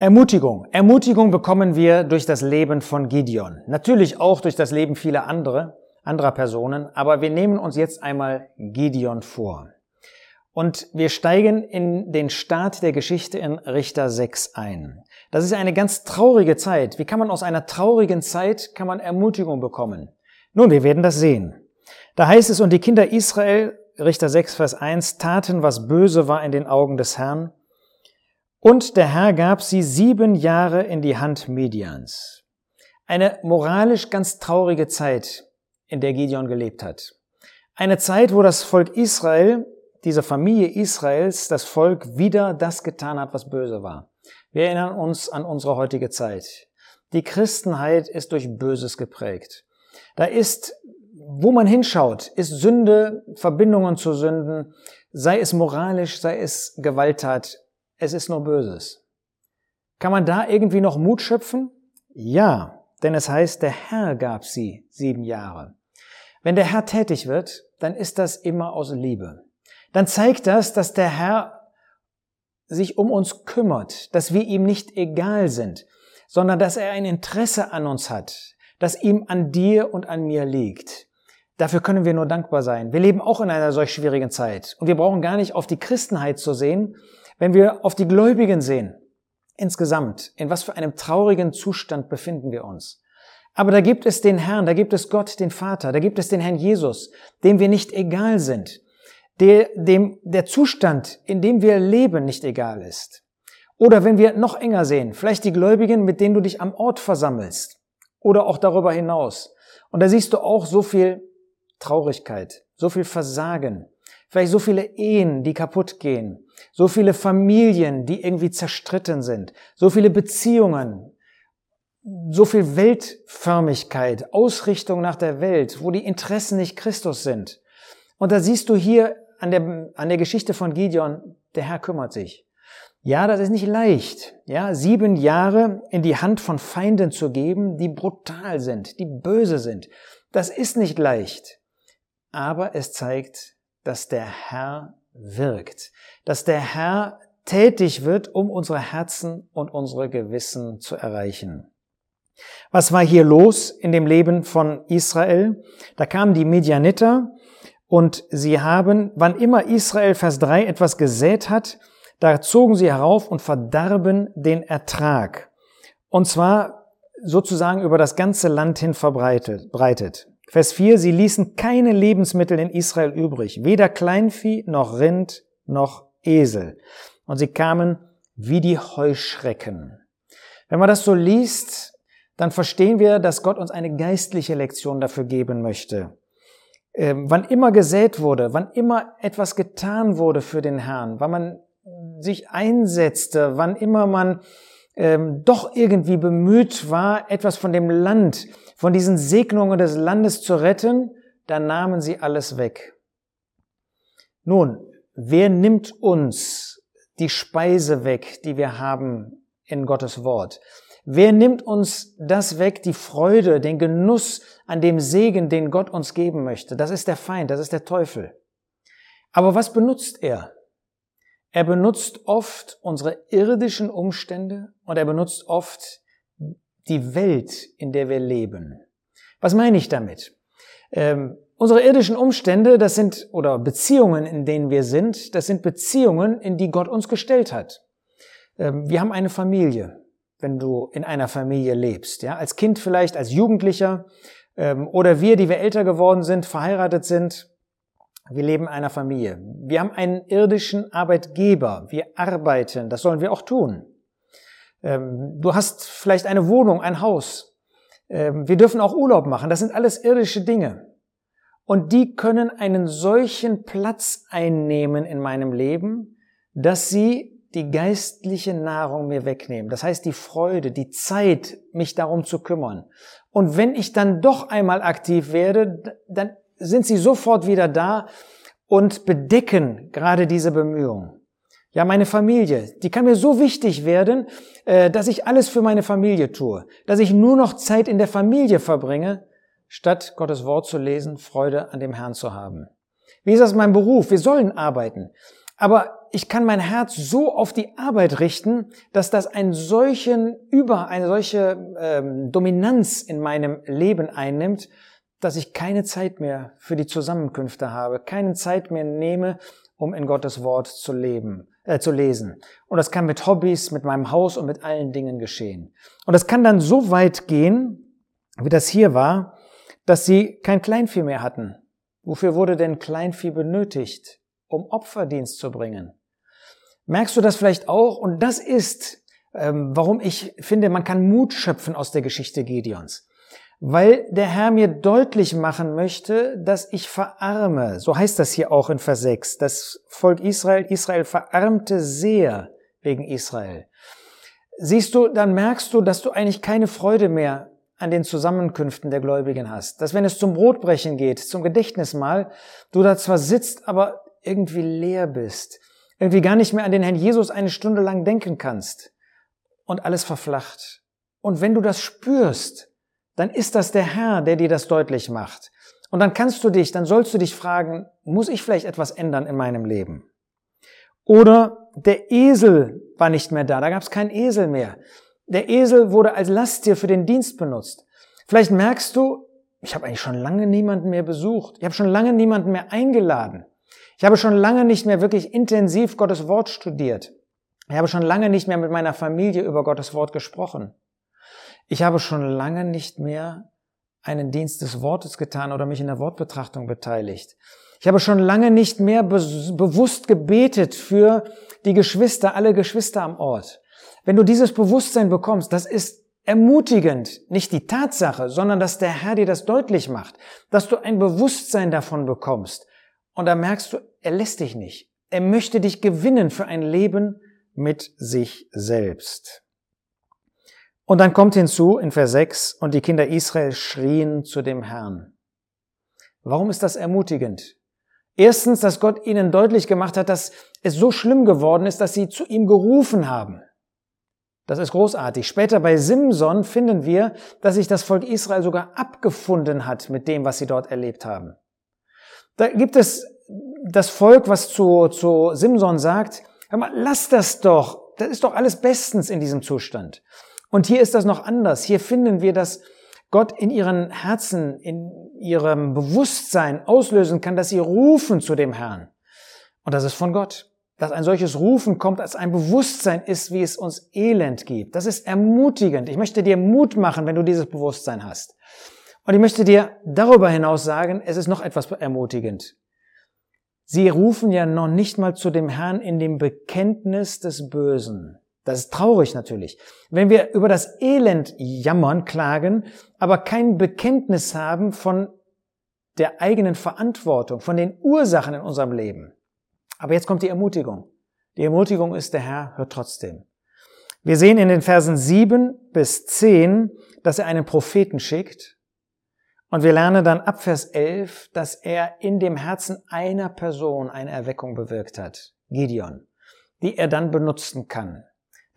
Ermutigung. Ermutigung bekommen wir durch das Leben von Gideon. Natürlich auch durch das Leben vieler andere, anderer Personen, aber wir nehmen uns jetzt einmal Gideon vor. Und wir steigen in den Start der Geschichte in Richter 6 ein. Das ist eine ganz traurige Zeit. Wie kann man aus einer traurigen Zeit, kann man Ermutigung bekommen? Nun, wir werden das sehen. Da heißt es, und die Kinder Israel, Richter 6, Vers 1, taten, was böse war in den Augen des Herrn, und der Herr gab sie sieben Jahre in die Hand Medians. Eine moralisch ganz traurige Zeit, in der Gideon gelebt hat. Eine Zeit, wo das Volk Israel, diese Familie Israels, das Volk wieder das getan hat, was böse war. Wir erinnern uns an unsere heutige Zeit. Die Christenheit ist durch Böses geprägt. Da ist, wo man hinschaut, ist Sünde, Verbindungen zu Sünden, sei es moralisch, sei es Gewalttat, es ist nur Böses. Kann man da irgendwie noch Mut schöpfen? Ja, denn es heißt, der Herr gab sie sieben Jahre. Wenn der Herr tätig wird, dann ist das immer aus Liebe. Dann zeigt das, dass der Herr sich um uns kümmert, dass wir ihm nicht egal sind, sondern dass er ein Interesse an uns hat, das ihm an dir und an mir liegt. Dafür können wir nur dankbar sein. Wir leben auch in einer solch schwierigen Zeit und wir brauchen gar nicht auf die Christenheit zu sehen, wenn wir auf die Gläubigen sehen, insgesamt, in was für einem traurigen Zustand befinden wir uns. Aber da gibt es den Herrn, da gibt es Gott, den Vater, da gibt es den Herrn Jesus, dem wir nicht egal sind, der, dem der Zustand, in dem wir leben, nicht egal ist. Oder wenn wir noch enger sehen, vielleicht die Gläubigen, mit denen du dich am Ort versammelst oder auch darüber hinaus. Und da siehst du auch so viel Traurigkeit, so viel Versagen, vielleicht so viele Ehen, die kaputt gehen, so viele Familien, die irgendwie zerstritten sind, so viele Beziehungen, so viel Weltförmigkeit, Ausrichtung nach der Welt, wo die Interessen nicht Christus sind. Und da siehst du hier an der, an der Geschichte von Gideon, der Herr kümmert sich. Ja, das ist nicht leicht, ja, sieben Jahre in die Hand von Feinden zu geben, die brutal sind, die böse sind. Das ist nicht leicht. Aber es zeigt, dass der Herr wirkt, dass der Herr tätig wird, um unsere Herzen und unsere Gewissen zu erreichen. Was war hier los in dem Leben von Israel? Da kamen die Medianiter und sie haben, wann immer Israel Vers 3 etwas gesät hat, da zogen sie herauf und verdarben den Ertrag. Und zwar sozusagen über das ganze Land hin verbreitet. Vers 4, sie ließen keine Lebensmittel in Israel übrig, weder Kleinvieh noch Rind noch Esel. Und sie kamen wie die Heuschrecken. Wenn man das so liest, dann verstehen wir, dass Gott uns eine geistliche Lektion dafür geben möchte. Ähm, wann immer gesät wurde, wann immer etwas getan wurde für den Herrn, wann man sich einsetzte, wann immer man ähm, doch irgendwie bemüht war, etwas von dem Land, von diesen Segnungen des Landes zu retten, dann nahmen sie alles weg. Nun, wer nimmt uns die Speise weg, die wir haben in Gottes Wort? Wer nimmt uns das weg, die Freude, den Genuss an dem Segen, den Gott uns geben möchte? Das ist der Feind, das ist der Teufel. Aber was benutzt er? Er benutzt oft unsere irdischen Umstände und er benutzt oft die Welt, in der wir leben. Was meine ich damit? Ähm, unsere irdischen Umstände, das sind, oder Beziehungen, in denen wir sind, das sind Beziehungen, in die Gott uns gestellt hat. Ähm, wir haben eine Familie wenn du in einer Familie lebst. Ja, als Kind vielleicht, als Jugendlicher ähm, oder wir, die wir älter geworden sind, verheiratet sind. Wir leben in einer Familie. Wir haben einen irdischen Arbeitgeber. Wir arbeiten. Das sollen wir auch tun. Ähm, du hast vielleicht eine Wohnung, ein Haus. Ähm, wir dürfen auch Urlaub machen. Das sind alles irdische Dinge. Und die können einen solchen Platz einnehmen in meinem Leben, dass sie die geistliche Nahrung mir wegnehmen. Das heißt, die Freude, die Zeit, mich darum zu kümmern. Und wenn ich dann doch einmal aktiv werde, dann sind sie sofort wieder da und bedecken gerade diese Bemühungen. Ja, meine Familie, die kann mir so wichtig werden, äh, dass ich alles für meine Familie tue, dass ich nur noch Zeit in der Familie verbringe, statt Gottes Wort zu lesen, Freude an dem Herrn zu haben. Wie ist das mein Beruf? Wir sollen arbeiten. Aber ich kann mein Herz so auf die Arbeit richten, dass das einen solchen über eine solche ähm, Dominanz in meinem Leben einnimmt, dass ich keine Zeit mehr für die Zusammenkünfte habe, keine Zeit mehr nehme, um in Gottes Wort zu leben, äh, zu lesen. Und das kann mit Hobbys, mit meinem Haus und mit allen Dingen geschehen. Und das kann dann so weit gehen, wie das hier war, dass sie kein Kleinvieh mehr hatten. Wofür wurde denn Kleinvieh benötigt? Um Opferdienst zu bringen. Merkst du das vielleicht auch? Und das ist, ähm, warum ich finde, man kann Mut schöpfen aus der Geschichte Gideons weil der Herr mir deutlich machen möchte, dass ich verarme. So heißt das hier auch in Vers 6. Das Volk Israel, Israel verarmte sehr wegen Israel. Siehst du, dann merkst du, dass du eigentlich keine Freude mehr an den Zusammenkünften der Gläubigen hast. Dass wenn es zum Brotbrechen geht, zum Gedächtnismahl, du da zwar sitzt, aber irgendwie leer bist. Irgendwie gar nicht mehr an den Herrn Jesus eine Stunde lang denken kannst. Und alles verflacht. Und wenn du das spürst, dann ist das der Herr, der dir das deutlich macht. Und dann kannst du dich, dann sollst du dich fragen, muss ich vielleicht etwas ändern in meinem Leben? Oder der Esel war nicht mehr da, da gab es keinen Esel mehr. Der Esel wurde als Lasttier für den Dienst benutzt. Vielleicht merkst du, ich habe eigentlich schon lange niemanden mehr besucht. Ich habe schon lange niemanden mehr eingeladen. Ich habe schon lange nicht mehr wirklich intensiv Gottes Wort studiert. Ich habe schon lange nicht mehr mit meiner Familie über Gottes Wort gesprochen. Ich habe schon lange nicht mehr einen Dienst des Wortes getan oder mich in der Wortbetrachtung beteiligt. Ich habe schon lange nicht mehr be bewusst gebetet für die Geschwister, alle Geschwister am Ort. Wenn du dieses Bewusstsein bekommst, das ist ermutigend, nicht die Tatsache, sondern dass der Herr dir das deutlich macht, dass du ein Bewusstsein davon bekommst. Und da merkst du, er lässt dich nicht. Er möchte dich gewinnen für ein Leben mit sich selbst. Und dann kommt hinzu in Vers 6, und die Kinder Israel schrien zu dem Herrn. Warum ist das ermutigend? Erstens, dass Gott ihnen deutlich gemacht hat, dass es so schlimm geworden ist, dass sie zu ihm gerufen haben. Das ist großartig. Später bei Simson finden wir, dass sich das Volk Israel sogar abgefunden hat mit dem, was sie dort erlebt haben. Da gibt es das Volk, was zu, zu Simson sagt, hör mal, lass das doch. Das ist doch alles bestens in diesem Zustand. Und hier ist das noch anders. Hier finden wir, dass Gott in ihren Herzen, in ihrem Bewusstsein auslösen kann, dass sie rufen zu dem Herrn. Und das ist von Gott. Dass ein solches Rufen kommt, als ein Bewusstsein ist, wie es uns Elend gibt. Das ist ermutigend. Ich möchte dir Mut machen, wenn du dieses Bewusstsein hast. Und ich möchte dir darüber hinaus sagen, es ist noch etwas ermutigend. Sie rufen ja noch nicht mal zu dem Herrn in dem Bekenntnis des Bösen. Das ist traurig natürlich. Wenn wir über das Elend jammern, klagen, aber kein Bekenntnis haben von der eigenen Verantwortung, von den Ursachen in unserem Leben. Aber jetzt kommt die Ermutigung. Die Ermutigung ist, der Herr hört trotzdem. Wir sehen in den Versen 7 bis 10, dass er einen Propheten schickt. Und wir lernen dann ab Vers 11, dass er in dem Herzen einer Person eine Erweckung bewirkt hat, Gideon, die er dann benutzen kann.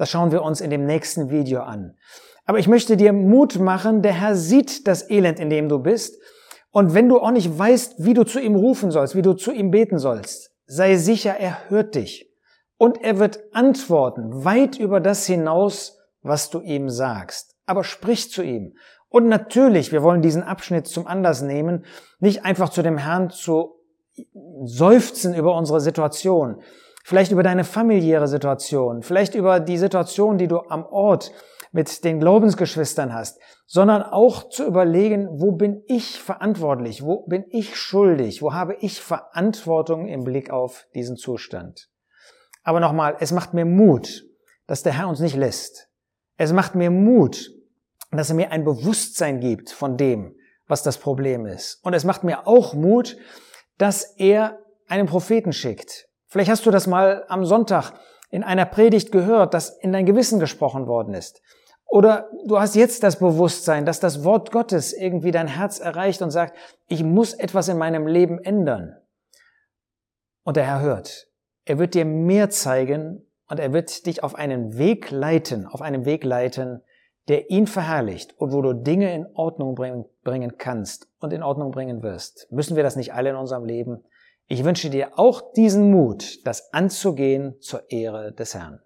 Das schauen wir uns in dem nächsten Video an. Aber ich möchte dir Mut machen, der Herr sieht das Elend, in dem du bist. Und wenn du auch nicht weißt, wie du zu ihm rufen sollst, wie du zu ihm beten sollst, sei sicher, er hört dich. Und er wird antworten, weit über das hinaus, was du ihm sagst. Aber sprich zu ihm. Und natürlich, wir wollen diesen Abschnitt zum Anlass nehmen, nicht einfach zu dem Herrn zu seufzen über unsere Situation, vielleicht über deine familiäre Situation, vielleicht über die Situation, die du am Ort mit den Glaubensgeschwistern hast, sondern auch zu überlegen, wo bin ich verantwortlich, wo bin ich schuldig, wo habe ich Verantwortung im Blick auf diesen Zustand. Aber nochmal, es macht mir Mut, dass der Herr uns nicht lässt. Es macht mir Mut, dass er mir ein Bewusstsein gibt von dem, was das Problem ist. Und es macht mir auch Mut, dass er einen Propheten schickt, Vielleicht hast du das mal am Sonntag in einer Predigt gehört, dass in dein Gewissen gesprochen worden ist. Oder du hast jetzt das Bewusstsein, dass das Wort Gottes irgendwie dein Herz erreicht und sagt, ich muss etwas in meinem Leben ändern. Und der Herr hört. Er wird dir mehr zeigen und er wird dich auf einen Weg leiten, auf einen Weg leiten, der ihn verherrlicht und wo du Dinge in Ordnung bringen, kannst und in Ordnung bringen wirst. Müssen wir das nicht alle in unserem Leben? Ich wünsche dir auch diesen Mut, das anzugehen zur Ehre des Herrn.